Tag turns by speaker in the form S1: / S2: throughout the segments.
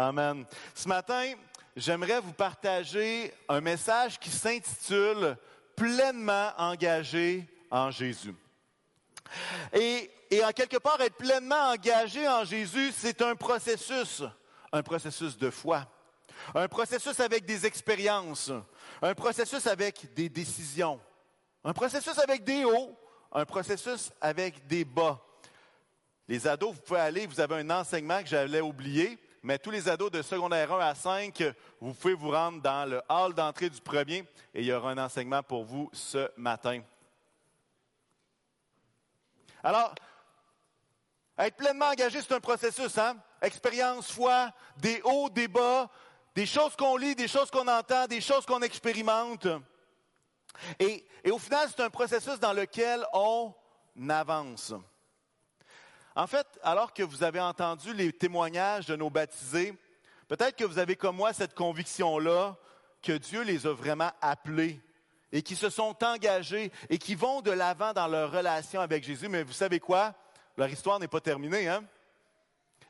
S1: Amen. Ce matin, j'aimerais vous partager un message qui s'intitule Pleinement engagé en Jésus. Et, et en quelque part, être pleinement engagé en Jésus, c'est un processus, un processus de foi, un processus avec des expériences, un processus avec des décisions, un processus avec des hauts, un processus avec des bas. Les ados, vous pouvez aller, vous avez un enseignement que j'avais oublié, mais tous les ados de secondaire 1 à 5, vous pouvez vous rendre dans le hall d'entrée du premier et il y aura un enseignement pour vous ce matin. Alors, être pleinement engagé, c'est un processus, hein? Expérience, foi, des hauts, des bas, des choses qu'on lit, des choses qu'on entend, des choses qu'on expérimente. Et, et au final, c'est un processus dans lequel on avance. En fait, alors que vous avez entendu les témoignages de nos baptisés, peut-être que vous avez comme moi cette conviction-là que Dieu les a vraiment appelés et qui se sont engagés et qui vont de l'avant dans leur relation avec Jésus. Mais vous savez quoi? Leur histoire n'est pas terminée, hein?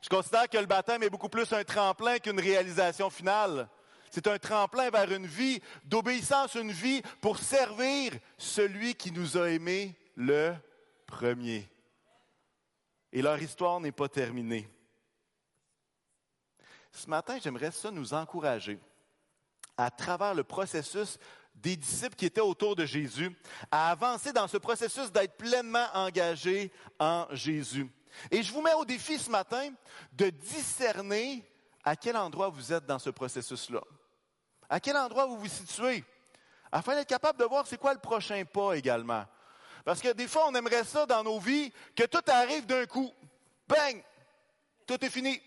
S1: Je considère que le baptême est beaucoup plus un tremplin qu'une réalisation finale. C'est un tremplin vers une vie d'obéissance, une vie pour servir celui qui nous a aimés le premier et leur histoire n'est pas terminée. Ce matin, j'aimerais ça nous encourager à travers le processus des disciples qui étaient autour de Jésus, à avancer dans ce processus d'être pleinement engagés en Jésus. Et je vous mets au défi ce matin de discerner à quel endroit vous êtes dans ce processus-là. À quel endroit vous vous situez, afin d'être capable de voir c'est quoi le prochain pas également. Parce que des fois, on aimerait ça dans nos vies, que tout arrive d'un coup. Bang! Tout est fini.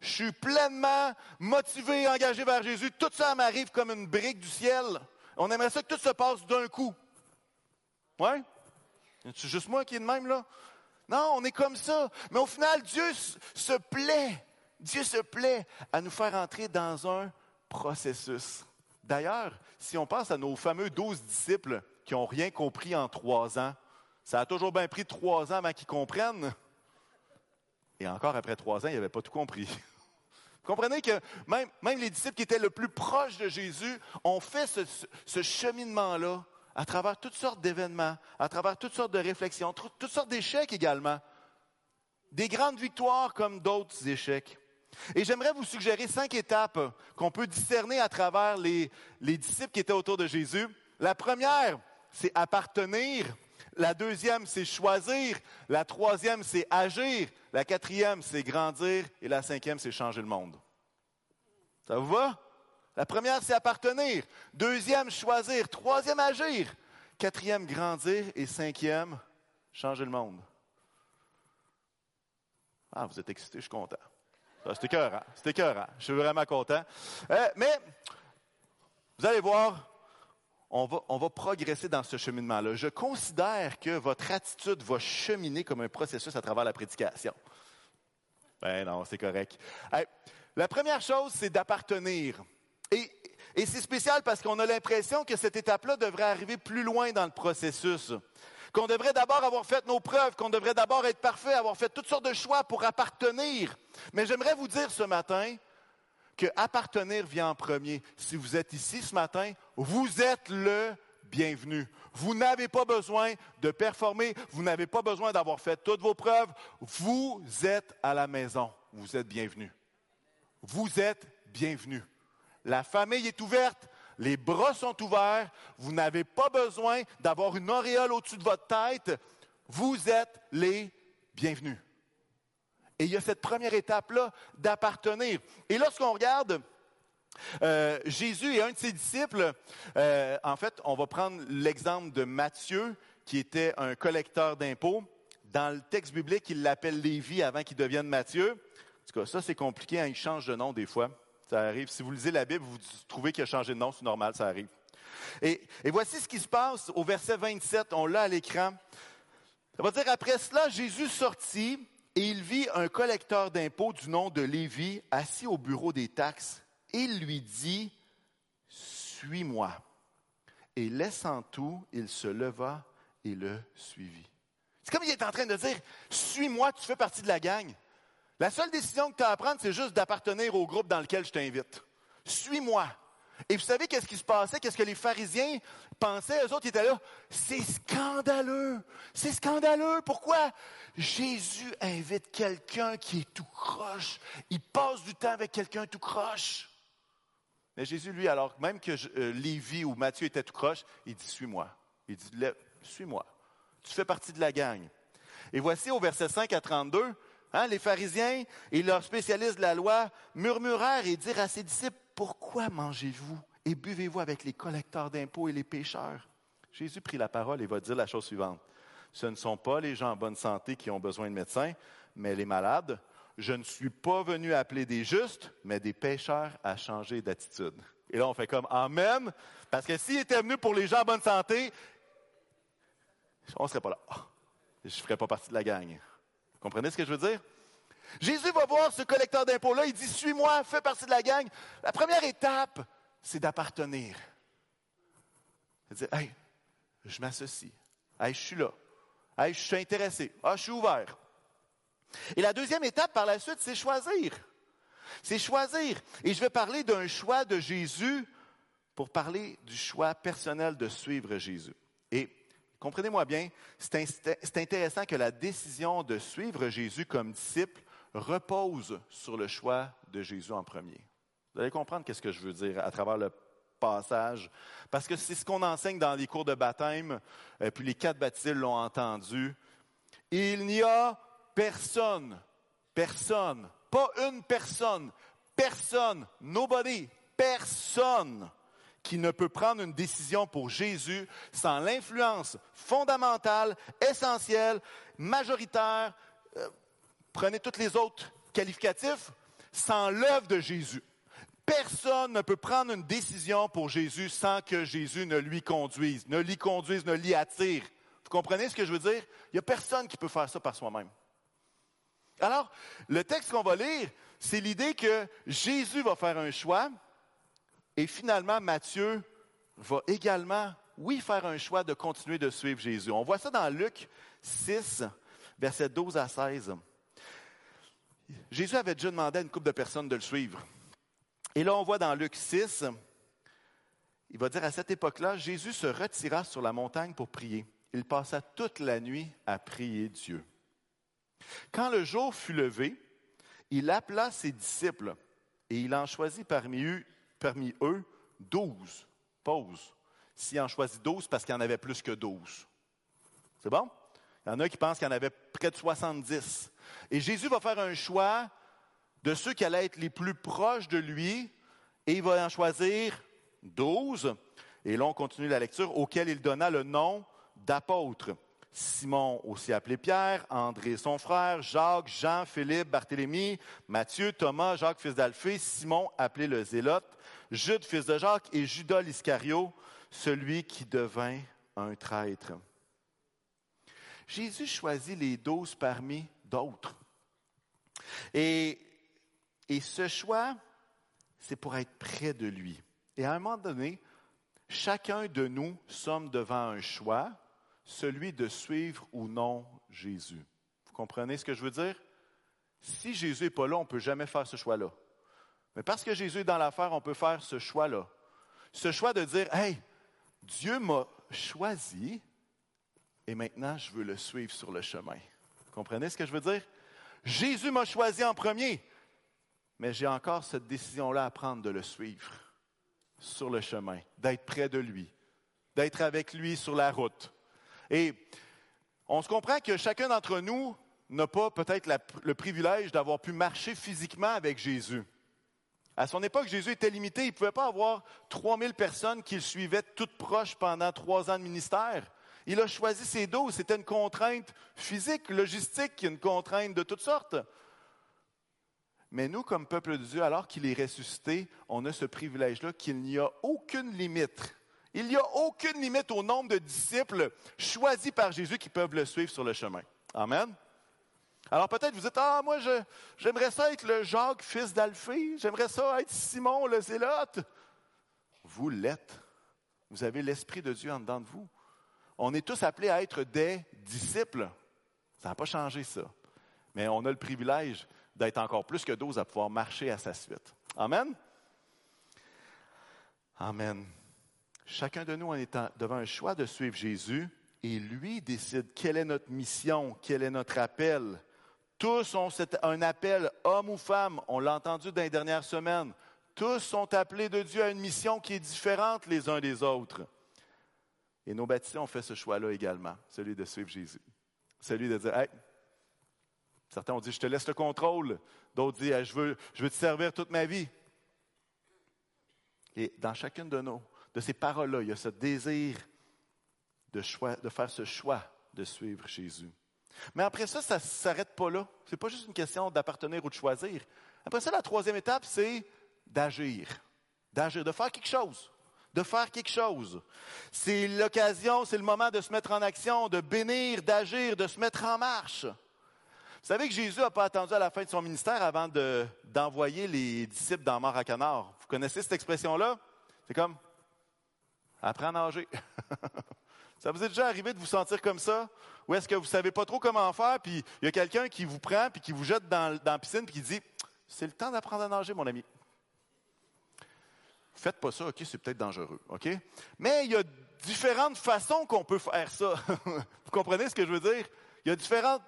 S1: Je suis pleinement motivé, engagé vers Jésus. Tout ça m'arrive comme une brique du ciel. On aimerait ça que tout se passe d'un coup. Ouais? C'est juste moi qui est de même, là? Non, on est comme ça. Mais au final, Dieu se plaît. Dieu se plaît à nous faire entrer dans un processus. D'ailleurs, si on pense à nos fameux douze disciples, qui n'ont rien compris en trois ans. Ça a toujours bien pris trois ans avant qu'ils comprennent. Et encore après trois ans, ils n'avaient pas tout compris. Vous comprenez que même, même, les disciples qui étaient le plus proches de Jésus ont fait ce, ce cheminement-là à travers toutes sortes d'événements, à travers toutes sortes de réflexions, toutes sortes d'échecs également. Des grandes victoires comme d'autres échecs. Et j'aimerais vous suggérer cinq étapes qu'on peut discerner à travers les, les disciples qui étaient autour de Jésus. La première, c'est appartenir. La deuxième, c'est choisir. La troisième, c'est agir. La quatrième, c'est grandir. Et la cinquième, c'est changer le monde. Ça vous va? La première, c'est appartenir. Deuxième, choisir. Troisième, agir. Quatrième, grandir. Et cinquième, changer le monde. Ah, vous êtes excité, je suis content. C'était cœur, C'était cœur, Je suis vraiment content. Euh, mais, vous allez voir, on va, on va progresser dans ce cheminement-là. Je considère que votre attitude va cheminer comme un processus à travers la prédication. Ben non, c'est correct. la première chose, c'est d'appartenir. Et, et c'est spécial parce qu'on a l'impression que cette étape-là devrait arriver plus loin dans le processus. Qu'on devrait d'abord avoir fait nos preuves, qu'on devrait d'abord être parfait, avoir fait toutes sortes de choix pour appartenir. Mais j'aimerais vous dire ce matin que appartenir vient en premier. Si vous êtes ici ce matin, vous êtes le bienvenu. Vous n'avez pas besoin de performer, vous n'avez pas besoin d'avoir fait toutes vos preuves. Vous êtes à la maison. Vous êtes bienvenu. Vous êtes bienvenu. La famille est ouverte, les bras sont ouverts, vous n'avez pas besoin d'avoir une auréole au-dessus de votre tête. Vous êtes les bienvenus. Et il y a cette première étape-là d'appartenir. Et lorsqu'on regarde euh, Jésus et un de ses disciples, euh, en fait, on va prendre l'exemple de Matthieu, qui était un collecteur d'impôts. Dans le texte biblique, il l'appelle Lévi avant qu'il devienne Matthieu. En tout cas, ça, c'est compliqué, hein, il change de nom des fois. Ça arrive. Si vous lisez la Bible, vous trouvez qu'il a changé de nom, c'est normal, ça arrive. Et, et voici ce qui se passe au verset 27, on l'a à l'écran. Ça va dire, après cela, Jésus sortit et il vit un collecteur d'impôts du nom de Lévi assis au bureau des taxes. Et il lui dit, Suis-moi. Et laissant tout, il se leva et le suivit. C'est comme il est en train de dire, Suis-moi, tu fais partie de la gang. La seule décision que tu as à prendre, c'est juste d'appartenir au groupe dans lequel je t'invite. Suis-moi. Et vous savez qu'est-ce qui se passait? Qu'est-ce que les pharisiens pensaient? Eux autres, ils étaient là. C'est scandaleux. C'est scandaleux. Pourquoi? Jésus invite quelqu'un qui est tout croche. Il passe du temps avec quelqu'un tout croche. Mais Jésus, lui, alors même que euh, Lévi ou Matthieu était tout croche, il dit, suis-moi. Il dit, suis-moi. Tu fais partie de la gang. Et voici au verset 5 à 32, hein, les pharisiens et leurs spécialistes de la loi murmurèrent et dirent à ses disciples, pourquoi mangez-vous et buvez-vous avec les collecteurs d'impôts et les pécheurs? Jésus prit la parole et va dire la chose suivante. Ce ne sont pas les gens en bonne santé qui ont besoin de médecins, mais les malades. Je ne suis pas venu appeler des justes, mais des pécheurs à changer d'attitude. Et là, on fait comme Amen, parce que s'il était venu pour les gens en bonne santé, on ne serait pas là. Je ne ferais pas partie de la gang. Vous comprenez ce que je veux dire? Jésus va voir ce collecteur d'impôts-là, il dit, suis-moi, fais partie de la gang. La première étape, c'est d'appartenir. Dit, hey, je m'associe. Hey, je suis là. Hey, je suis intéressé. Ah, je suis ouvert. Et la deuxième étape par la suite, c'est choisir. C'est choisir. Et je vais parler d'un choix de Jésus pour parler du choix personnel de suivre Jésus. Et comprenez-moi bien, c'est intéressant que la décision de suivre Jésus comme disciple repose sur le choix de Jésus en premier. Vous allez comprendre qu'est-ce que je veux dire à travers le passage, parce que c'est ce qu'on enseigne dans les cours de baptême, et euh, puis les quatre baptisés l'ont entendu. Il n'y a personne, personne, pas une personne, personne, nobody, personne qui ne peut prendre une décision pour Jésus sans l'influence fondamentale, essentielle, majoritaire, prenez tous les autres qualificatifs, sans l'œuvre de Jésus. Personne ne peut prendre une décision pour Jésus sans que Jésus ne lui conduise, ne l'y conduise, ne l'y attire. Vous comprenez ce que je veux dire? Il n'y a personne qui peut faire ça par soi-même. Alors, le texte qu'on va lire, c'est l'idée que Jésus va faire un choix et finalement Matthieu va également, oui, faire un choix de continuer de suivre Jésus. On voit ça dans Luc 6, versets 12 à 16. Jésus avait déjà demandé à une couple de personnes de le suivre. Et là, on voit dans Luc 6, il va dire à cette époque-là, Jésus se retira sur la montagne pour prier. Il passa toute la nuit à prier Dieu. Quand le jour fut levé, il appela ses disciples et il en choisit parmi eux, douze. Pause. S'il en choisit douze, parce qu'il y en avait plus que douze. C'est bon? Il y en a qui pensent qu'il y en avait près de 70. Et Jésus va faire un choix de ceux qui allaient être les plus proches de lui, et il va en choisir douze. Et là, on continue la lecture, auquel il donna le nom d'apôtres. Simon, aussi appelé Pierre, André son frère, Jacques, Jean, Philippe, Barthélemy, Matthieu, Thomas, Jacques fils d'Alphée, Simon appelé le Zélote, Jude fils de Jacques et Judas l'Iscario, celui qui devint un traître. Jésus choisit les douze parmi d'autres. Et, et ce choix, c'est pour être près de lui. Et à un moment donné, chacun de nous sommes devant un choix, celui de suivre ou non Jésus. Vous comprenez ce que je veux dire? Si Jésus n'est pas là, on ne peut jamais faire ce choix-là. Mais parce que Jésus est dans l'affaire, on peut faire ce choix-là. Ce choix de dire, Hey, Dieu m'a choisi et maintenant je veux le suivre sur le chemin. Comprenez ce que je veux dire? Jésus m'a choisi en premier, mais j'ai encore cette décision-là à prendre de le suivre sur le chemin, d'être près de lui, d'être avec lui sur la route. Et on se comprend que chacun d'entre nous n'a pas peut-être le privilège d'avoir pu marcher physiquement avec Jésus. À son époque, Jésus était limité. Il ne pouvait pas avoir 3000 personnes qui le suivaient toutes proches pendant trois ans de ministère. Il a choisi ses dos. C'était une contrainte physique, logistique, une contrainte de toutes sortes. Mais nous, comme peuple de Dieu, alors qu'il est ressuscité, on a ce privilège-là qu'il n'y a aucune limite. Il n'y a aucune limite au nombre de disciples choisis par Jésus qui peuvent le suivre sur le chemin. Amen. Alors peut-être vous êtes, ah, moi, j'aimerais ça être le Jacques, fils d'Alphée. J'aimerais ça être Simon, le zélote. Vous l'êtes. Vous avez l'Esprit de Dieu en dedans de vous. On est tous appelés à être des disciples. Ça n'a pas changé ça. Mais on a le privilège d'être encore plus que 12 à pouvoir marcher à sa suite. Amen? Amen. Chacun de nous en est devant un choix de suivre Jésus et lui décide quelle est notre mission, quel est notre appel. Tous ont un appel, homme ou femme, on l'a entendu dans les dernières semaines. Tous sont appelés de Dieu à une mission qui est différente les uns des autres. Et nos baptisés ont fait ce choix-là également, celui de suivre Jésus. Celui de dire, hey, certains ont dit, je te laisse le contrôle. D'autres disent, je, veux, je veux te servir toute ma vie. Et dans chacune de nos, de ces paroles-là, il y a ce désir de, choix, de faire ce choix de suivre Jésus. Mais après ça, ça ne s'arrête pas là. Ce n'est pas juste une question d'appartenir ou de choisir. Après ça, la troisième étape, c'est d'agir. D'agir, de faire quelque chose. De faire quelque chose. C'est l'occasion, c'est le moment de se mettre en action, de bénir, d'agir, de se mettre en marche. Vous savez que Jésus n'a pas attendu à la fin de son ministère avant d'envoyer les disciples dans Mort à Canard. Vous connaissez cette expression-là? C'est comme apprendre à nager. ça vous est déjà arrivé de vous sentir comme ça? Ou est-ce que vous ne savez pas trop comment faire, puis il y a quelqu'un qui vous prend, puis qui vous jette dans, dans la piscine, puis qui dit C'est le temps d'apprendre à nager, mon ami. Faites pas ça, OK, c'est peut-être dangereux, OK? Mais il y a différentes façons qu'on peut faire ça. vous comprenez ce que je veux dire? Il y a différentes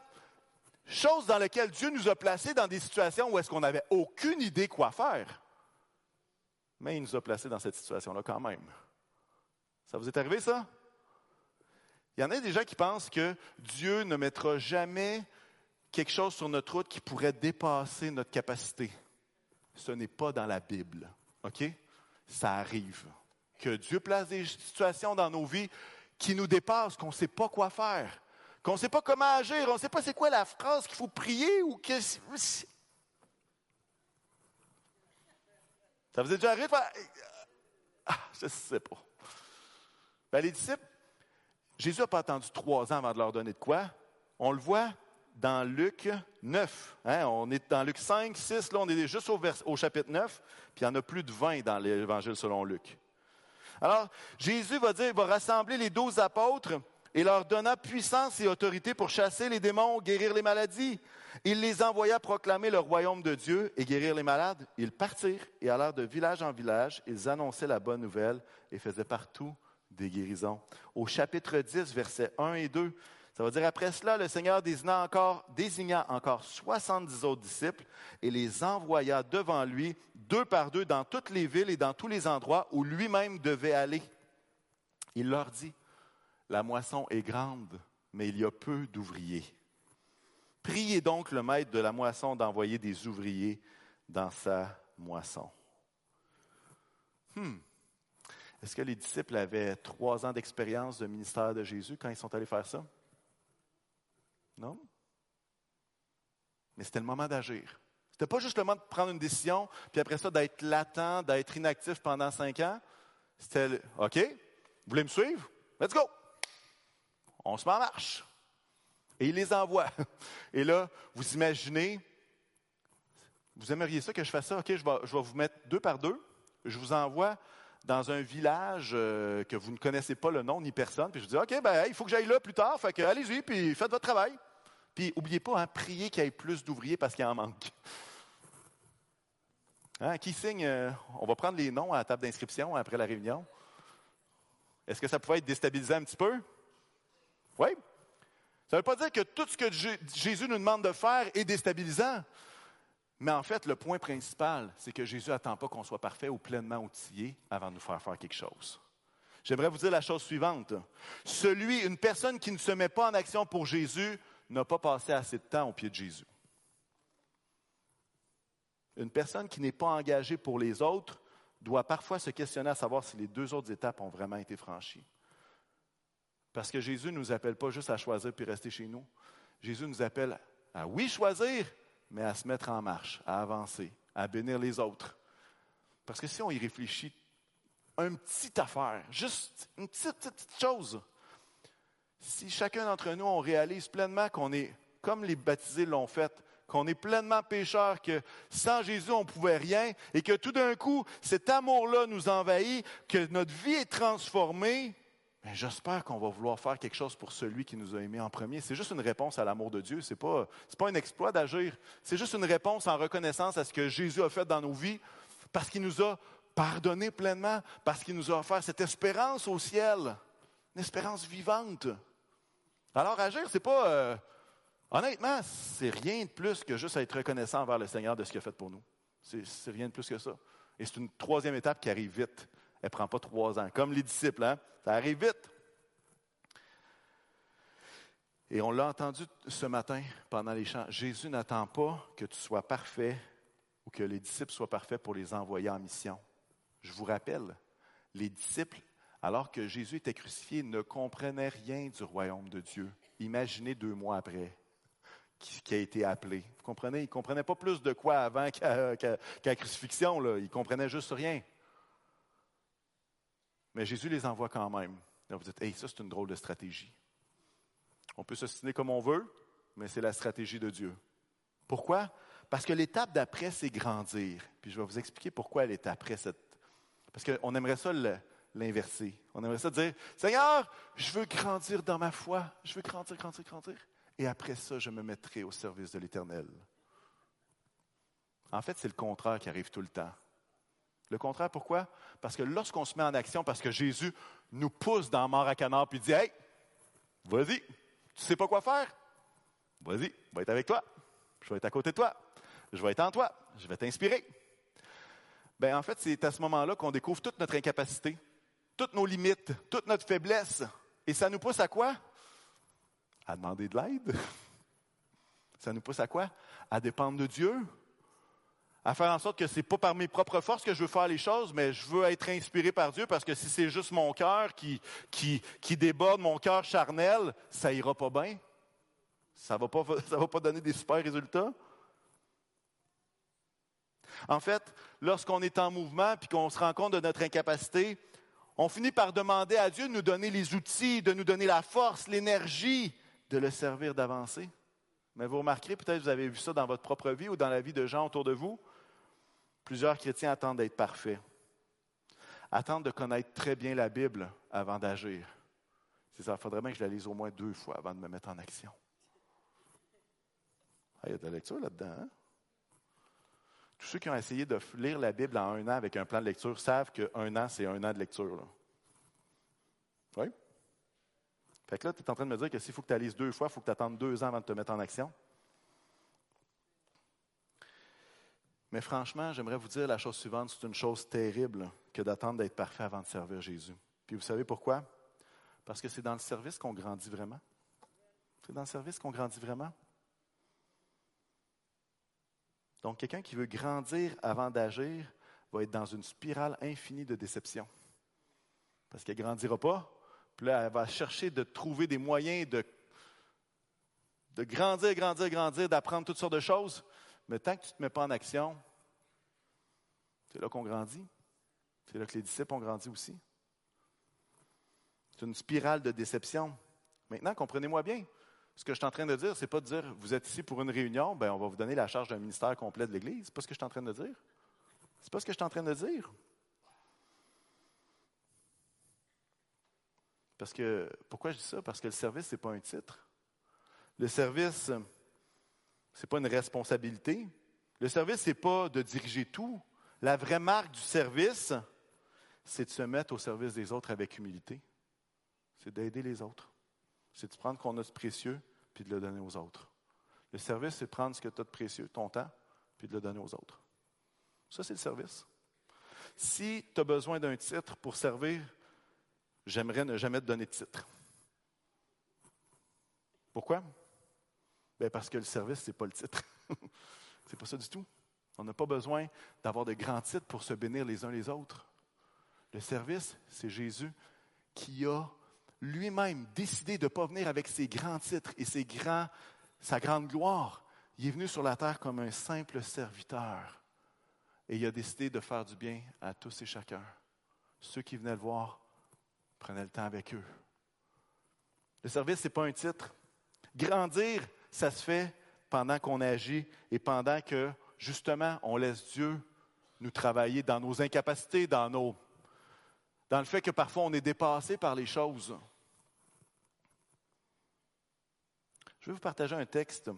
S1: choses dans lesquelles Dieu nous a placés dans des situations où est-ce qu'on n'avait aucune idée quoi faire. Mais il nous a placés dans cette situation-là quand même. Ça vous est arrivé, ça? Il y en a des gens qui pensent que Dieu ne mettra jamais quelque chose sur notre route qui pourrait dépasser notre capacité. Ce n'est pas dans la Bible. OK? Ça arrive. Que Dieu place des situations dans nos vies qui nous dépassent, qu'on ne sait pas quoi faire qu'on ne sait pas comment agir, on ne sait pas c'est quoi la phrase qu'il faut prier ou que. Ça vous est déjà arrivé? Ah, je ne sais pas. Ben, les disciples, Jésus n'a pas attendu trois ans avant de leur donner de quoi? On le voit dans Luc 9. Hein. On est dans Luc 5, 6, là, on est juste au, chapitre 9, puis il y en a plus de 20 dans l'Évangile selon Luc. Alors, Jésus va dire, il va rassembler les douze apôtres, et leur donna puissance et autorité pour chasser les démons, guérir les maladies. Il les envoya proclamer le royaume de Dieu et guérir les malades. Ils partirent et allèrent de village en village. Ils annonçaient la bonne nouvelle et faisaient partout des guérisons. Au chapitre 10, versets 1 et 2, ça veut dire après cela, le Seigneur désigna encore, désigna encore 70 autres disciples et les envoya devant lui, deux par deux, dans toutes les villes et dans tous les endroits où lui-même devait aller. Il leur dit, la moisson est grande, mais il y a peu d'ouvriers. Priez donc le maître de la moisson d'envoyer des ouvriers dans sa moisson. Hmm. Est-ce que les disciples avaient trois ans d'expérience de ministère de Jésus quand ils sont allés faire ça? Non? Mais c'était le moment d'agir. C'était pas juste le moment de prendre une décision, puis après ça, d'être latent, d'être inactif pendant cinq ans. C'était, OK, vous voulez me suivre? Let's go! on se met en marche. Et il les envoie. Et là, vous imaginez, vous aimeriez ça que je fasse ça? OK, je vais, vous mettre deux par deux. Je vous envoie dans un village euh, que vous ne connaissez pas le nom ni personne. Puis je vous dis, OK, ben, il faut que j'aille là plus tard. Fait que allez-y, puis faites votre travail. Puis n'oubliez pas, hein, priez qu'il y ait plus d'ouvriers parce qu'il en manque. Hein, qui signe? Euh, on va prendre les noms à la table d'inscription après la réunion. Est-ce que ça pouvait être déstabilisant un petit peu? Oui. Ça ne veut pas dire que tout ce que Jésus nous demande de faire est déstabilisant. Mais en fait, le point principal, c'est que Jésus n'attend pas qu'on soit parfait ou pleinement outillé avant de nous faire faire quelque chose. J'aimerais vous dire la chose suivante. Celui, une personne qui ne se met pas en action pour Jésus, n'a pas passé assez de temps au pied de Jésus. Une personne qui n'est pas engagée pour les autres doit parfois se questionner à savoir si les deux autres étapes ont vraiment été franchies. Parce que Jésus ne nous appelle pas juste à choisir puis rester chez nous. Jésus nous appelle à, oui, choisir, mais à se mettre en marche, à avancer, à bénir les autres. Parce que si on y réfléchit, une petite affaire, juste une petite, petite chose, si chacun d'entre nous, on réalise pleinement qu'on est, comme les baptisés l'ont fait, qu'on est pleinement pécheur, que sans Jésus, on ne pouvait rien, et que tout d'un coup, cet amour-là nous envahit, que notre vie est transformée, Mais j'espère qu'on va vouloir faire quelque chose pour celui qui nous a aimés en premier. C'est juste une réponse à l'amour de Dieu. Ce n'est pas, pas un exploit d'agir. C'est juste une réponse en reconnaissance à ce que Jésus a fait dans nos vies parce qu'il nous a pardonné pleinement, parce qu'il nous a offert cette espérance au ciel, une espérance vivante. Alors agir, c'est pas... Euh, honnêtement, c'est rien de plus que juste être reconnaissant envers le Seigneur de ce qu'il a fait pour nous. C'est rien de plus que ça. Et c'est une troisième étape qui arrive vite. Elle ne prend pas trois ans. Comme les disciples, hein? ça arrive vite. Et on l'a entendu ce matin pendant les chants. Jésus n'attend pas que tu sois parfait ou que les disciples soient parfaits pour les envoyer en mission. Je vous rappelle, les disciples, alors que Jésus était crucifié, ne comprenaient rien du royaume de Dieu. Imaginez deux mois après qui, a été appelé. Vous comprenez? Ils ne comprenaient pas plus de quoi avant qu'à la crucifixion. Là. Ils ne comprenaient juste rien. Mais Jésus les envoie quand même. Là, vous dites, hey, ça, c'est une drôle de stratégie. On peut s'ostiner comme on veut, mais c'est la stratégie de Dieu. Pourquoi? Parce que l'étape d'après, c'est grandir. Puis je vais vous expliquer pourquoi est après cette. Parce qu'on aimerait ça l'inverser. On aimerait ça dire Seigneur, je veux grandir dans ma foi. Je veux grandir, grandir, grandir et après ça, je me mettrai au service de l'Éternel. En fait, c'est le contraire qui arrive tout le temps. Le contraire, pourquoi? Parce que lorsqu'on se met en action, parce que Jésus nous pousse dans mort à canard, puis dit Hey, vas-y, tu sais pas quoi faire? Vas-y, je vais être avec toi. Je vais être à côté de toi. Je vais être en toi. Je vais t'inspirer. Ben, en fait, c'est à ce moment-là qu'on découvre toute notre incapacité, toutes nos limites, toute notre faiblesse. Et ça nous pousse à quoi? à demander de l'aide. Ça nous pousse à quoi? À dépendre de Dieu. À faire en sorte que ce n'est pas par mes propres forces que je veux faire les choses, mais je veux être inspiré par Dieu parce que si c'est juste mon cœur qui, déborde, mon cœur charnel, ça ira pas bien. Ça ne va, pas, va pas donner des super résultats. En fait, lorsqu'on est en mouvement puis qu'on se rend compte de notre incapacité, on finit par demander à Dieu de nous donner les outils, de nous donner la force, l'énergie de le servir d'avancer. Mais vous remarquerez, peut-être vous avez vu ça dans votre propre vie ou dans la vie de gens autour de vous, plusieurs chrétiens attendent d'être parfaits, attendent de connaître très bien la Bible avant d'agir. C'est ça, il faudrait bien que je la lise au moins deux fois avant de me mettre en action. Ah, il y a de la lecture là-dedans. Hein? Tous ceux qui ont essayé de lire la Bible en un an avec un plan de lecture savent qu'un an, c'est un an de lecture. Oui? Fait que là, tu es en train de me dire que s'il faut que tu lises deux fois, il faut que tu attendes deux ans avant de te mettre en action. Mais franchement, j'aimerais vous dire la chose suivante, c'est une chose terrible que d'attendre d'être parfait avant de servir Jésus. Puis vous savez pourquoi? Parce que c'est dans le service qu'on grandit vraiment. C'est dans le service qu'on grandit vraiment. Donc, quelqu'un qui veut grandir avant d'agir va être dans une spirale infinie de déception. Parce qu'il ne grandira pas, puis là, elle va chercher de trouver des moyens de, de grandir, grandir, grandir, d'apprendre toutes sortes de choses. Mais tant que tu ne te mets pas en action, c'est là qu'on grandit. C'est là que les disciples ont grandi aussi. C'est une spirale de déception. Maintenant, comprenez-moi bien. Ce que je suis en train de dire, ce n'est pas de dire vous êtes ici pour une réunion, ben on va vous donner la charge d'un ministère complet de l'Église. Ce n'est pas ce que je suis en train de dire. Ce n'est pas ce que je suis en train de dire. Parce que, pourquoi je dis ça? Parce que le service, ce n'est pas un titre. Le service, ce n'est pas une responsabilité. Le service, ce n'est pas de diriger tout. La vraie marque du service, c'est de se mettre au service des autres avec humilité. C'est d'aider les autres. C'est de prendre qu'on a de précieux, puis de le donner aux autres. Le service, c'est prendre ce que tu as de précieux, ton temps, puis de le donner aux autres. Ça, c'est le service. Si tu as besoin d'un titre pour servir, j'aimerais ne jamais te donner de titre. Pourquoi? Bien parce que le service, ce n'est pas le titre. Ce n'est pas ça du tout. On n'a pas besoin d'avoir de grands titres pour se bénir les uns les autres. Le service, c'est Jésus qui a lui-même décidé de ne pas venir avec ses grands titres et ses grands, sa grande gloire. Il est venu sur la terre comme un simple serviteur. Et il a décidé de faire du bien à tous et chacun. Ceux qui venaient le voir Prenez le temps avec eux. Le service, ce n'est pas un titre. Grandir, ça se fait pendant qu'on agit et pendant que, justement, on laisse Dieu nous travailler dans nos incapacités, dans nos, dans le fait que parfois on est dépassé par les choses. Je vais vous partager un texte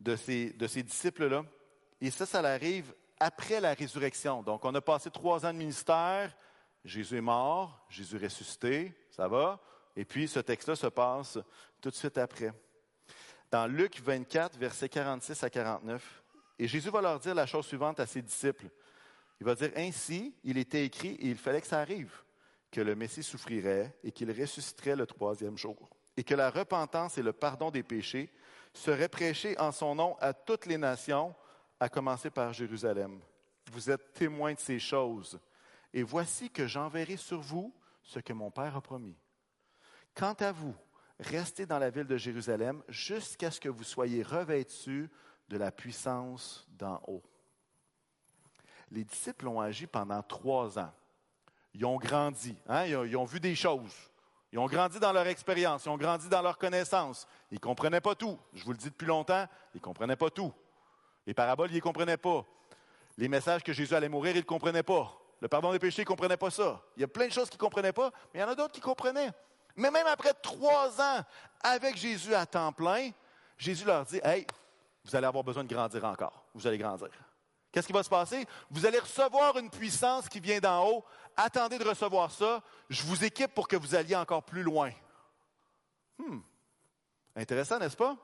S1: de ces, disciples-là. Et ça, ça arrive après la résurrection. Donc, on a passé trois ans de ministère. Jésus est mort, Jésus est ressuscité, ça va. Et puis, ce texte-là se passe tout de suite après. Dans Luc 24, versets 46 à 49, et Jésus va leur dire la chose suivante à ses disciples. Il va dire, Ainsi, il était écrit, et il fallait que ça arrive, que le Messie souffrirait et qu'il ressusciterait le troisième jour, et que la repentance et le pardon des péchés seraient prêchés en son nom à toutes les nations, à commencer par Jérusalem. Vous êtes témoins de ces choses. Et voici que j'enverrai sur vous ce que mon Père a promis. Quant à vous, restez dans la ville de Jérusalem jusqu'à ce que vous soyez revêtus de la puissance d'en haut. Les disciples ont agi pendant trois ans. Ils ont grandi, hein? ils, ont, vu des choses. Ils ont grandi dans leur expérience, ils ont grandi dans leur connaissance. Ils ne comprenaient pas tout. Je vous le dis depuis longtemps, ils ne comprenaient pas tout. Les paraboles, ils ne comprenaient pas. Les messages que Jésus allait mourir, ils ne comprenaient pas. Le pardon des péchés, ils ne comprenaient pas ça. Il y a plein de choses qu'ils ne comprenaient pas, mais il y en a d'autres qui comprenaient. Mais même après trois ans avec Jésus à temps plein, Jésus leur dit, Hey, vous allez avoir besoin de grandir encore. Vous allez grandir. Qu'est-ce qui va se passer? Vous allez recevoir une puissance qui vient d'en haut. Attendez de recevoir ça. Je vous équipe pour que vous alliez encore plus loin. Hmm. Intéressant, n'est-ce pas?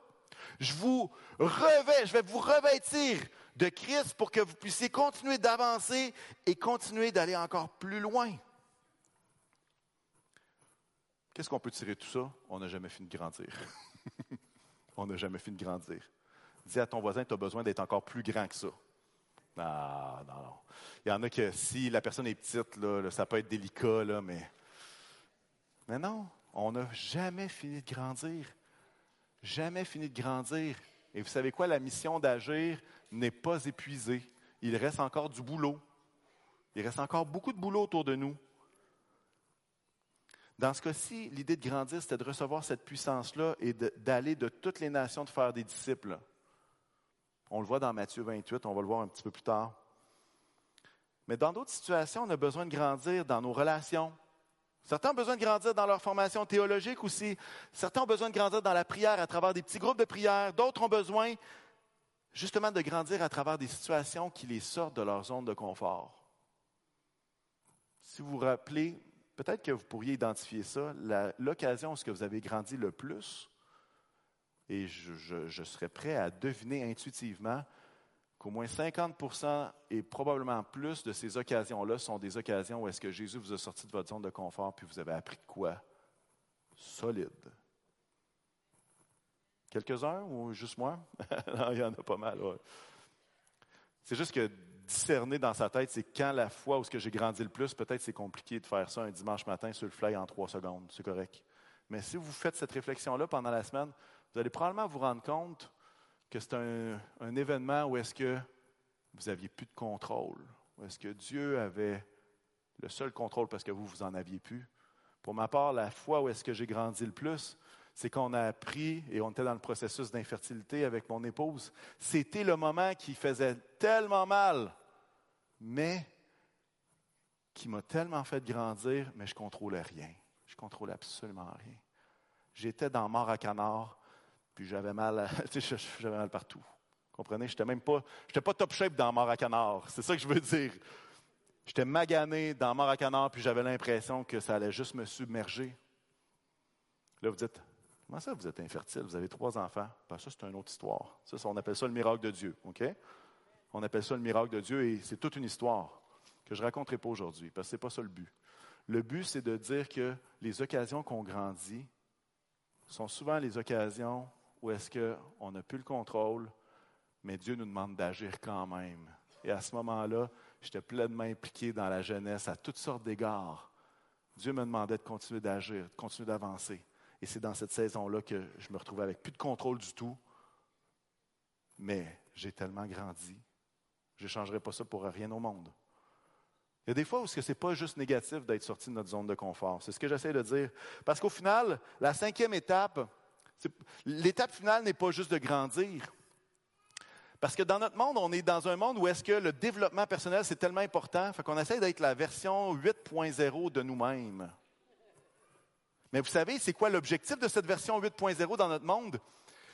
S1: Je vous revais, je vais vous revêtir de Christ pour que vous puissiez continuer d'avancer et continuer d'aller encore plus loin. Qu'est-ce qu'on peut tirer de tout ça? On n'a jamais fini de grandir. On n'a jamais fini de grandir. Dis à ton voisin, tu as besoin d'être encore plus grand que ça. Ah, non, non. Il y en a que si la personne est petite, là, ça peut être délicat, là, mais. Mais non, on n'a jamais fini de grandir. Jamais fini de grandir. Et vous savez quoi? La mission d'agir n'est pas épuisée. Il reste encore du boulot. Il reste encore beaucoup de boulot autour de nous. Dans ce cas-ci, l'idée de grandir, c'était de recevoir cette puissance-là et d'aller de, de toutes les nations de faire des disciples. On le voit dans Matthieu 28, on va le voir un petit peu plus tard. Mais dans d'autres situations, on a besoin de grandir dans nos relations. Certains ont besoin de grandir dans leur formation théologique aussi. Certains ont besoin de grandir dans la prière à travers des petits groupes de prière. D'autres ont besoin justement de grandir à travers des situations qui les sortent de leur zone de confort. Si vous vous rappelez, peut-être que vous pourriez identifier ça, l'occasion où vous avez grandi le plus, et je, serais prêt à deviner intuitivement qu'au moins 50% et probablement plus de ces occasions-là sont des occasions où est-ce que Jésus vous a sorti de votre zone de confort puis vous avez appris quoi? Solide. Quelques-uns ou juste moi? non, il y en a pas mal. C'est juste que discerner dans sa tête, c'est quand la fois où j'ai grandi le plus, peut-être c'est compliqué de faire ça un dimanche matin sur le fly en trois secondes. C'est correct. Mais si vous faites cette réflexion-là pendant la semaine, vous allez probablement vous rendre compte que c'est un, événement où est-ce que vous aviez plus de contrôle, où est-ce que Dieu avait le seul contrôle parce que vous, vous en aviez plus. Pour ma part, la fois où est-ce que j'ai grandi le plus, c'est qu'on a appris, et on était dans le processus d'infertilité avec mon épouse, c'était le moment qui faisait tellement mal, mais qui m'a tellement fait grandir, mais je ne contrôlais rien. Je ne contrôlais absolument rien. J'étais dans mort à canard, puis j'avais mal, j'avais mal partout. Comprenez? J'étais même pas, j'étais pas top shape dans mort à canard. C'est ça que je veux dire. J'étais magané dans mort à canard, puis j'avais l'impression que ça allait juste me submerger. Là, vous dites, Comment ça, vous êtes infertile? Vous avez trois enfants? Ben, ça, c'est une autre histoire. Ça, on appelle ça le miracle de Dieu. OK? On appelle ça le miracle de Dieu et c'est toute une histoire que je ne raconterai pas aujourd'hui parce que ce n'est pas ça le but. Le but, c'est de dire que les occasions qu'on grandit sont souvent les occasions où est-ce qu'on n'a plus le contrôle, mais Dieu nous demande d'agir quand même? Et à ce moment-là, j'étais pleinement impliqué dans la jeunesse à toutes sortes d'égards. Dieu me demandait de continuer d'agir, de continuer d'avancer. Et c'est dans cette saison-là que je me retrouvais avec plus de contrôle du tout. Mais j'ai tellement grandi. Je n'échangerai pas ça pour rien au monde. Il y a des fois où ce n'est pas juste négatif d'être sorti de notre zone de confort. C'est ce que j'essaie de dire. Parce qu'au final, la cinquième étape, l'étape finale n'est pas juste de grandir. Parce que dans notre monde, on est dans un monde où est-ce que le développement personnel, c'est tellement important, qu'on essaie d'être la version 8.0 de nous-mêmes. Mais vous savez, c'est quoi l'objectif de cette version 8.0 dans notre monde?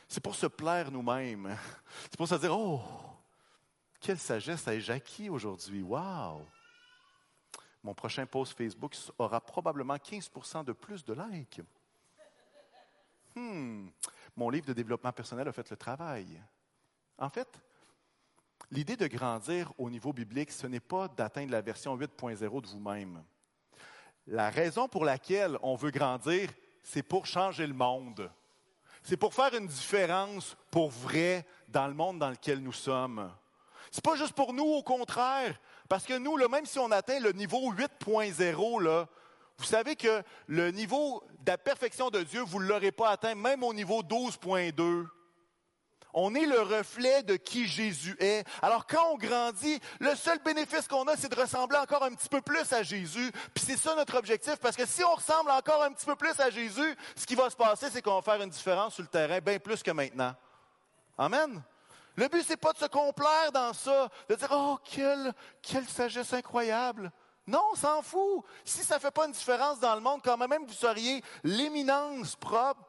S1: C'est pour se plaire nous-mêmes. C'est pour se dire, oh, quelle sagesse a Jackie aujourd'hui? Wow! Mon prochain post Facebook aura probablement 15% de plus de likes. Hmm, mon livre de développement personnel a fait le travail. En fait, l'idée de grandir au niveau biblique, ce n'est pas d'atteindre la version 8.0 de vous-même. La raison pour laquelle on veut grandir, c'est pour changer le monde. C'est pour faire une différence pour vrai dans le monde dans lequel nous sommes. C'est pas juste pour nous, au contraire. Parce que nous, même si on atteint le niveau 8.0, vous savez que le niveau de la perfection de Dieu, vous ne l'aurez pas atteint, même au niveau 12.2. On est le reflet de qui Jésus est. Alors quand on grandit, le seul bénéfice qu'on a, c'est de ressembler encore un petit peu plus à Jésus. Puis c'est ça notre objectif, parce que si on ressemble encore un petit peu plus à Jésus, ce qui va se passer, c'est qu'on va faire une différence sur le terrain bien plus que maintenant. Amen. Le but, c'est pas de se complaire dans ça, de dire, oh, quelle, quelle sagesse incroyable. Non, on s'en fout. Si ça ne fait pas une différence dans le monde, quand même vous seriez l'éminence propre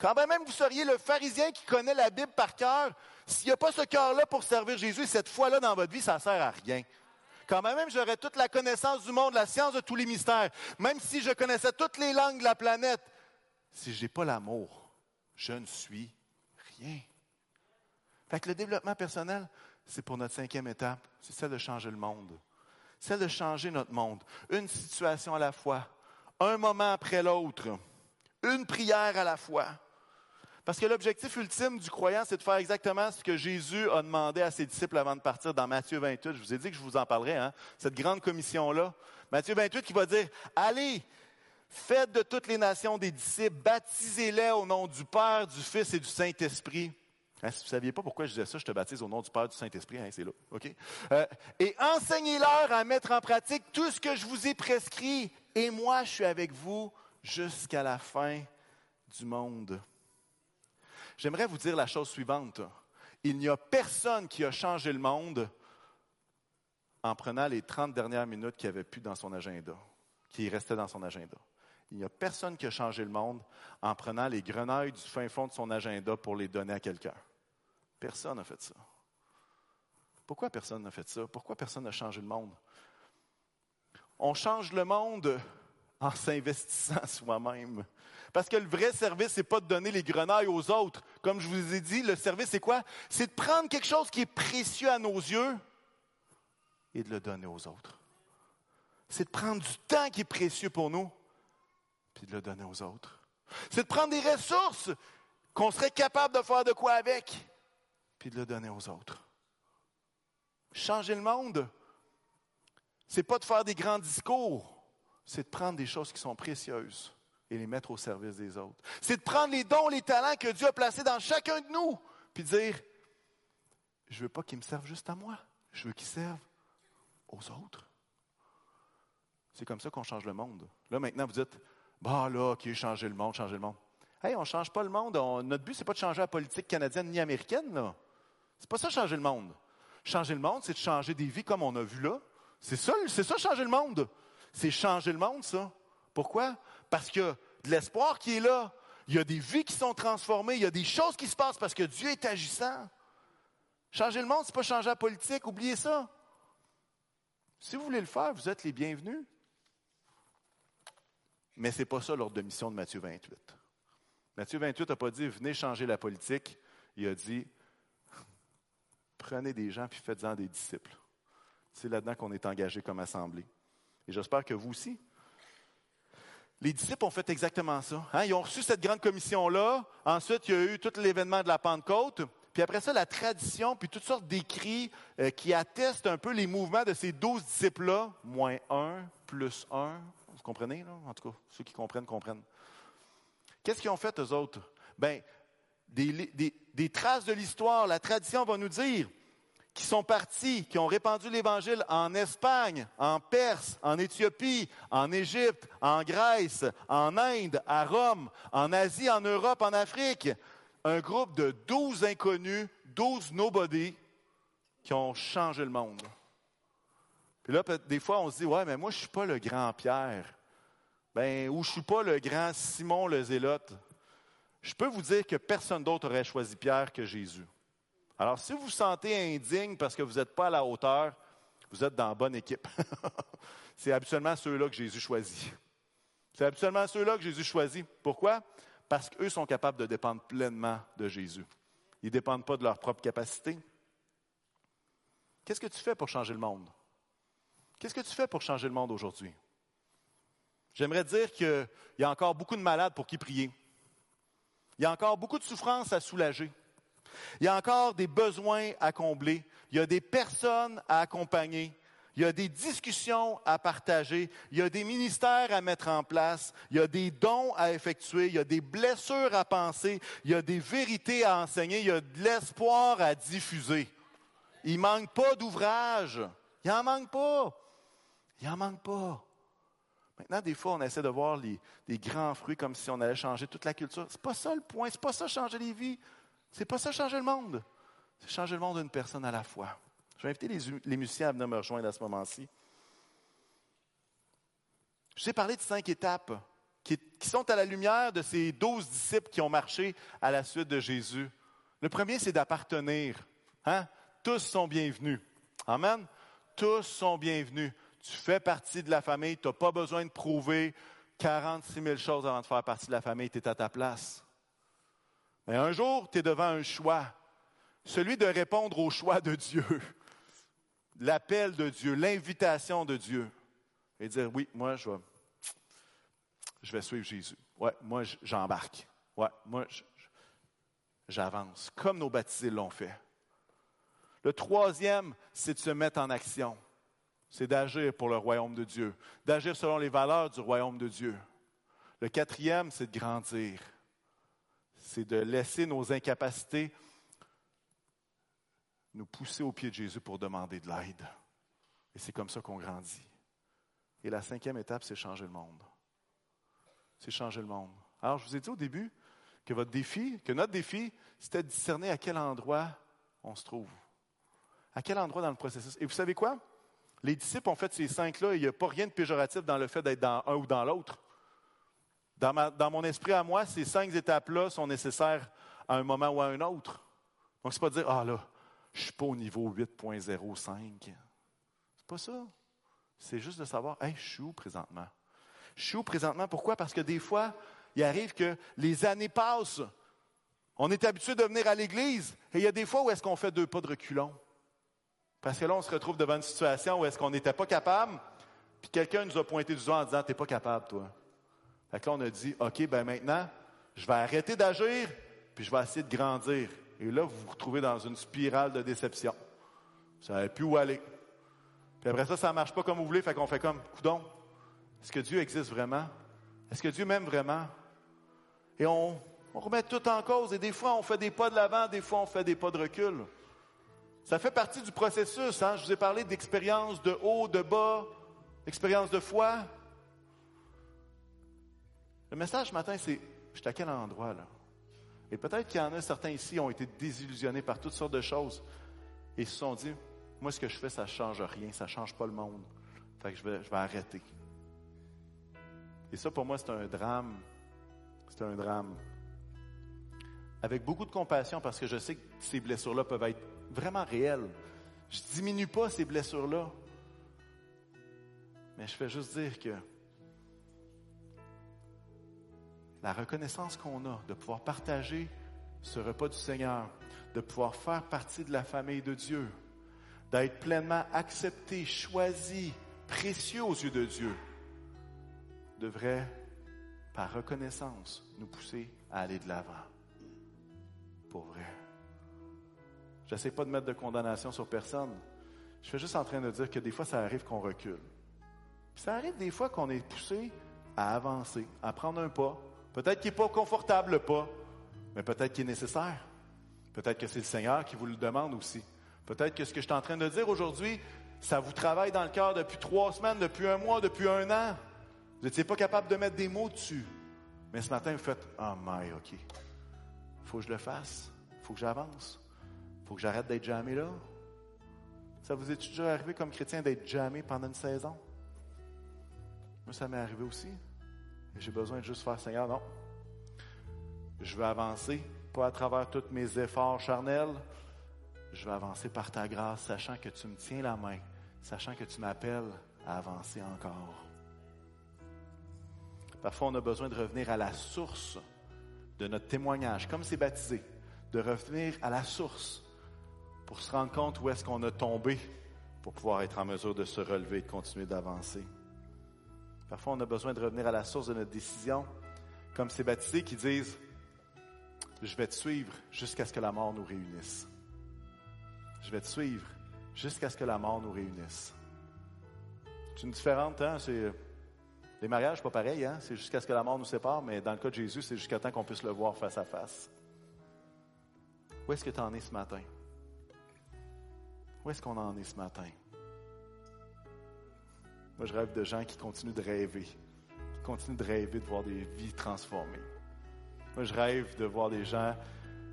S1: quand même vous seriez le pharisien qui connaît la Bible par cœur, s'il n'y a pas ce cœur-là pour servir Jésus, cette foi-là dans votre vie, ça ne sert à rien. Quand même j'aurais toute la connaissance du monde, la science de tous les mystères, même si je connaissais toutes les langues de la planète, si je n'ai pas l'amour, je ne suis rien. Fait que le développement personnel, c'est pour notre cinquième étape, c'est celle de changer le monde. Celle de changer notre monde. Une situation à la fois, un moment après l'autre, une prière à la fois. Parce que l'objectif ultime du croyant, c'est de faire exactement ce que Jésus a demandé à ses disciples avant de partir dans Matthieu 28. Je vous ai dit que je vous en parlerai, hein, cette grande commission-là. Matthieu 28 qui va dire, allez, faites de toutes les nations des disciples, baptisez-les au nom du Père, du Fils et du Saint-Esprit. Hein, si vous ne saviez pas pourquoi je disais ça, je te baptise au nom du Père, du Saint-Esprit, hein, c'est là. OK? Euh, et enseignez-leur à mettre en pratique tout ce que je vous ai prescrit, et moi, je suis avec vous jusqu'à la fin du monde. J'aimerais vous dire la chose suivante. Il n'y a personne qui a changé le monde en prenant les 30 dernières minutes qu'il avait plus dans son agenda, qui restait dans son agenda. Il n'y a personne qui a changé le monde en prenant les grenouilles du fin fond de son agenda pour les donner à quelqu'un. Personne n'a fait ça. Pourquoi personne n'a fait ça? Pourquoi personne n'a changé le monde? On change le monde en s'investissant soi-même. Parce que le vrai service, c'est pas de donner les grenailles aux autres. Comme je vous ai dit, le service, c'est quoi? C'est de prendre quelque chose qui est précieux à nos yeux et de le donner aux autres. C'est de prendre du temps qui est précieux pour nous, puis de le donner aux autres. C'est de prendre des ressources qu'on serait capable de faire de quoi avec, puis de le donner aux autres. Changer le monde, c'est pas de faire des grands discours, c'est de prendre des choses qui sont précieuses et les mettre au service des autres. C'est de prendre les dons, les talents que Dieu a placés dans chacun de nous, puis dire, je veux pas qu'ils me servent juste à moi, je veux qu'ils servent aux autres. C'est comme ça qu'on change le monde. Là, maintenant, vous dites, bah là, qui a changé le monde, changer le monde. Hey, on ne change pas le monde. notre but, ce n'est pas de changer la politique canadienne ni américaine. Ce n'est pas ça, changer le monde. Changer le monde, c'est de changer des vies comme on a vu là. C'est ça, c'est changer le monde. C'est changer le monde, ça. Pourquoi? Parce qu'il y a de l'espoir qui est là. Il y a des vies qui sont transformées. Il y a des choses qui se passent parce que Dieu est agissant. Changer le monde, ce n'est pas changer la politique. Oubliez ça. Si vous voulez le faire, vous êtes les bienvenus. Mais ce n'est pas ça l'ordre de mission de Matthieu 28. Matthieu 28 n'a pas dit venez changer la politique. Il a dit prenez des gens puis faites-en des disciples. C'est là-dedans qu'on est engagé comme assemblée. Et j'espère que vous aussi. Les disciples ont fait exactement ça. Hein? Ils ont reçu cette grande commission-là. Ensuite, il y a eu tout l'événement de la Pentecôte. Puis après ça, la tradition, puis toutes sortes d'écrits euh, qui attestent un peu les mouvements de ces douze disciples-là. Moins un, plus un. Vous comprenez, là? En tout cas, ceux qui comprennent, comprennent. Qu'est-ce qu'ils ont fait, eux autres? Bien, des traces de l'histoire, la tradition va nous dire qui sont partis, qui ont répandu l'Évangile en Espagne, en Perse, en Éthiopie, en Égypte, en Grèce, en Inde, à Rome, en Asie, en Europe, en Afrique. Un groupe de douze inconnus, douze nobody, qui ont changé le monde. Puis là, des fois, on se dit, ouais, mais moi, je ne suis pas le grand Pierre. Ben, ou je ne suis pas le grand Simon le Zélote. Je peux vous dire que personne d'autre aurait choisi Pierre que Jésus. Alors, si vous vous sentez indigne parce que vous n'êtes pas à la hauteur, vous êtes dans la bonne équipe. C'est habituellement ceux-là que Jésus choisit. C'est habituellement ceux-là que Jésus choisit. Pourquoi? Parce qu'eux sont capables de dépendre pleinement de Jésus. Ils ne dépendent pas de leur propre capacité. Qu'est-ce que tu fais pour changer le monde? Qu'est-ce que tu fais pour changer le monde aujourd'hui? J'aimerais dire qu'il y a encore beaucoup de malades pour qui prier. Il y a encore beaucoup de souffrances à soulager. Il y a encore des besoins à combler. Il y a des personnes à accompagner. Il y a des discussions à partager. Il y a des ministères à mettre en place. Il y a des dons à effectuer. Il y a des blessures à penser. Il y a des vérités à enseigner. Il y a de l'espoir à diffuser. Il manque pas d'ouvrage. Il n'en manque pas. Il n'en manque pas. Maintenant, des fois, on essaie de voir les, grands fruits comme si on allait changer toute la culture. Ce n'est pas ça le point. Ce n'est pas ça changer les vies. Ce n'est pas ça changer le monde. C'est changer le monde d'une personne à la fois. Je vais inviter les, musiciens à venir me rejoindre à ce moment-ci. Je vous parlé de cinq étapes qui, sont à la lumière de ces douze disciples qui ont marché à la suite de Jésus. Le premier, c'est d'appartenir. Hein? Tous sont bienvenus. Amen. Tous sont bienvenus. Tu fais partie de la famille, tu n'as pas besoin de prouver 46 000 choses avant de faire partie de la famille, tu es à ta place. Mais un jour, tu es devant un choix, celui de répondre au choix de Dieu, l'appel de Dieu, l'invitation de Dieu, et dire, oui, moi, je vais, suivre Jésus. Ouais, moi, j'embarque. Ouais, moi, j'avance, comme nos baptisés l'ont fait. Le troisième, c'est de se mettre en action. C'est d'agir pour le royaume de Dieu, d'agir selon les valeurs du royaume de Dieu. Le quatrième, c'est de grandir. C'est de laisser nos incapacités nous pousser au pied de Jésus pour demander de l'aide. Et c'est comme ça qu'on grandit. Et la cinquième étape, c'est changer le monde. C'est changer le monde. Alors, je vous ai dit au début que votre défi, que notre défi, c'était de discerner à quel endroit on se trouve. À quel endroit dans le processus. Et vous savez quoi? Les disciples ont fait ces cinq-là il n'y a pas rien de péjoratif dans le fait d'être dans un ou dans l'autre. Dans, dans, mon esprit à moi, ces cinq étapes-là sont nécessaires à un moment ou à un autre. Donc, c'est pas de dire, ah là, je ne suis pas au niveau 8.05. C'est pas ça. C'est juste de savoir, hey, je suis où présentement? Je suis où présentement? Pourquoi? Parce que des fois, il arrive que les années passent. On est habitué de venir à l'Église et il y a des fois où est-ce qu'on fait deux pas de reculons. Parce que là, on se retrouve devant une situation où est-ce qu'on n'était pas capable, puis quelqu'un nous a pointé du doigt en disant, t'es pas capable, toi. Fait que là, on a dit, OK, ben maintenant, je vais arrêter d'agir, puis je vais essayer de grandir. Et là, vous vous retrouvez dans une spirale de déception. Vous savez plus où aller. Puis après ça, ça marche pas comme vous voulez, fait qu'on fait comme, coudon, est-ce que Dieu existe vraiment? Est-ce que Dieu m'aime vraiment? Et on remet tout en cause, et des fois, on fait des pas de l'avant, des fois, on fait des pas de recul. Ça fait partie du processus. Hein? Je vous ai parlé d'expérience de haut, de bas, d'expérience de foi. Le message ce matin, c'est je suis à quel endroit là? Et peut-être qu'il y en a certains ici qui ont été désillusionnés par toutes sortes de choses et se sont dit Moi, ce que je fais, ça ne change rien, ça ne change pas le monde. Fait que je vais, je vais arrêter. Et ça, pour moi, c'est un drame. C'est un drame. Avec beaucoup de compassion parce que je sais que ces blessures-là peuvent être vraiment réel. Je diminue pas ces blessures-là. Mais je fais juste dire que la reconnaissance qu'on a de pouvoir partager ce repas du Seigneur, de pouvoir faire partie de la famille de Dieu, d'être pleinement accepté, choisi, précieux aux yeux de Dieu, devrait, par reconnaissance, nous pousser à aller de l'avant. Pour vrai. Je n'essaie pas de mettre de condamnation sur personne. Je suis juste en train de dire que des fois, ça arrive qu'on recule. ça arrive des fois qu'on est poussé à avancer, à prendre un pas. Peut-être qu'il n'est pas confortable le pas, mais peut-être qu'il est nécessaire. Peut-être que c'est le Seigneur qui vous le demande aussi. Peut-être que ce que je suis en train de dire aujourd'hui, ça vous travaille dans le cœur depuis trois semaines, depuis un mois, depuis un an. Vous n'étiez pas capable de mettre des mots dessus. Mais ce matin, vous faites Oh my, OK. Faut que je le fasse. Faut que j'avance faut que j'arrête d'être jamais là. Ça vous est déjà arrivé comme chrétien d'être jamais pendant une saison? Moi, ça m'est arrivé aussi. J'ai besoin de juste faire, Seigneur, non. Je veux avancer, pas à travers tous mes efforts charnels. Je veux avancer par ta grâce, sachant que tu me tiens la main, sachant que tu m'appelles à avancer encore. Parfois, on a besoin de revenir à la source de notre témoignage, comme c'est baptisé, de revenir à la source pour se rendre compte où est-ce qu'on a tombé pour pouvoir être en mesure de se relever et de continuer d'avancer. Parfois, on a besoin de revenir à la source de notre décision, comme ces baptisés qui disent, je vais te suivre jusqu'à ce que la mort nous réunisse. Je vais te suivre jusqu'à ce que la mort nous réunisse. C'est une différente, hein? C'est, les mariages, pas pareil, hein? C'est jusqu'à ce que la mort nous sépare, mais dans le cas de Jésus, c'est jusqu'à temps qu'on puisse le voir face à face. Où est-ce que tu en es ce matin? Où est-ce qu'on en est ce matin? Moi, je rêve de gens qui continuent de rêver, qui continuent de rêver de voir des vies transformées. Moi, je rêve de voir des gens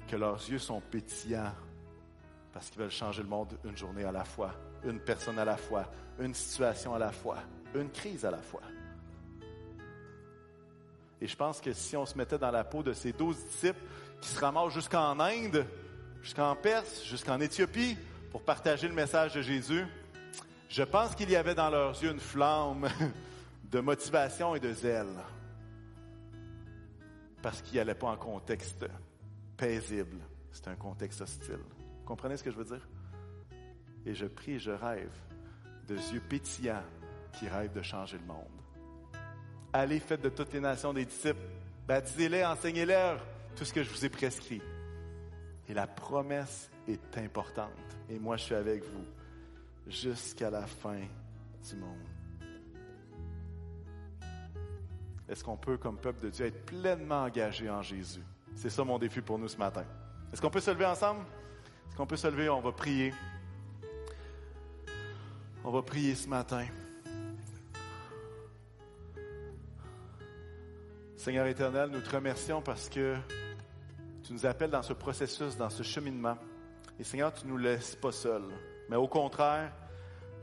S1: que leurs yeux sont pétillants parce qu'ils veulent changer le monde une journée à la fois, une personne à la fois, une situation à la fois, une crise à la fois. Et je pense que si on se mettait dans la peau de ces douze disciples qui se ramassent jusqu'en Inde, jusqu'en Perse, jusqu'en Éthiopie pour partager le message de Jésus, je pense qu'il y avait dans leurs yeux une flamme de motivation et de zèle. Parce qu'ils n'allaient pas en contexte paisible. C'est un contexte hostile. Vous comprenez ce que je veux dire? Et je prie je rêve de yeux pétillants qui rêvent de changer le monde. Allez, faites de toutes les nations des disciples. Baptisez-les, enseignez-leur tout ce que je vous ai prescrit. Et la promesse est importante. Et moi, je suis avec vous jusqu'à la fin du monde. Est-ce qu'on peut, comme peuple de Dieu, être pleinement engagé en Jésus? C'est ça mon défi pour nous ce matin. Est-ce qu'on peut se lever ensemble? Est-ce qu'on peut se lever? On va prier. On va prier ce matin. Seigneur éternel, nous te remercions parce que tu nous appelles dans ce processus, dans ce cheminement. Et Seigneur, tu ne nous laisses pas seuls. Mais au contraire,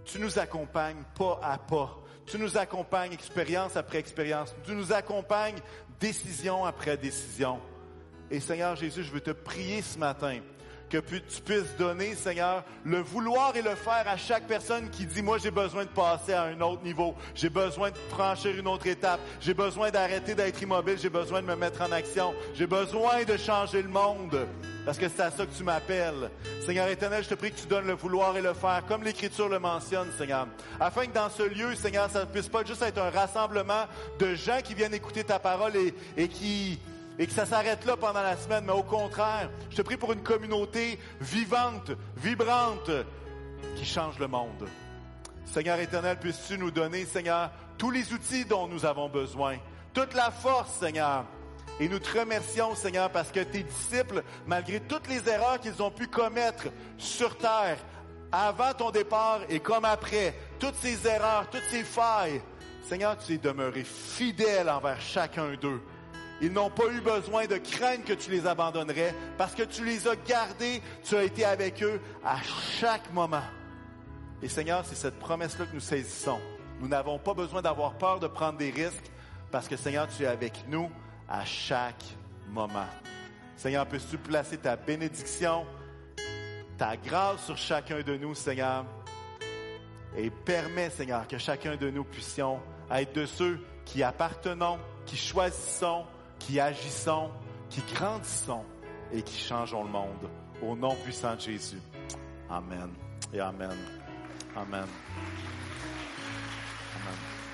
S1: tu nous accompagnes pas à pas. Tu nous accompagnes expérience après expérience. Tu nous accompagnes décision après décision. Et Seigneur Jésus, je veux te prier ce matin que tu puisses donner, Seigneur, le vouloir et le faire à chaque personne qui dit, moi j'ai besoin de passer à un autre niveau, j'ai besoin de franchir une autre étape, j'ai besoin d'arrêter d'être immobile, j'ai besoin de me mettre en action, j'ai besoin de changer le monde, parce que c'est à ça que tu m'appelles. Seigneur éternel, je te prie que tu donnes le vouloir et le faire, comme l'Écriture le mentionne, Seigneur, afin que dans ce lieu, Seigneur, ça ne puisse pas juste être un rassemblement de gens qui viennent écouter ta parole et, et qui et que ça s'arrête là pendant la semaine, mais au contraire, je te prie pour une communauté vivante, vibrante, qui change le monde. Seigneur éternel, puisses-tu nous donner, Seigneur, tous les outils dont nous avons besoin, toute la force, Seigneur. Et nous te remercions, Seigneur, parce que tes disciples, malgré toutes les erreurs qu'ils ont pu commettre sur terre, avant ton départ et comme après, toutes ces erreurs, toutes ces failles, Seigneur, tu es demeuré fidèle envers chacun d'eux. Ils n'ont pas eu besoin de craindre que tu les abandonnerais parce que tu les as gardés, tu as été avec eux à chaque moment. Et Seigneur, c'est cette promesse-là que nous saisissons. Nous n'avons pas besoin d'avoir peur de prendre des risques parce que Seigneur, tu es avec nous à chaque moment. Seigneur, peux-tu placer ta bénédiction, ta grâce sur chacun de nous, Seigneur, et permets, Seigneur, que chacun de nous puissions être de ceux qui appartenons, qui choisissons, qui agissons, qui grandissons et qui changeons le monde. Au nom puissant de Jésus. Amen et Amen. Amen.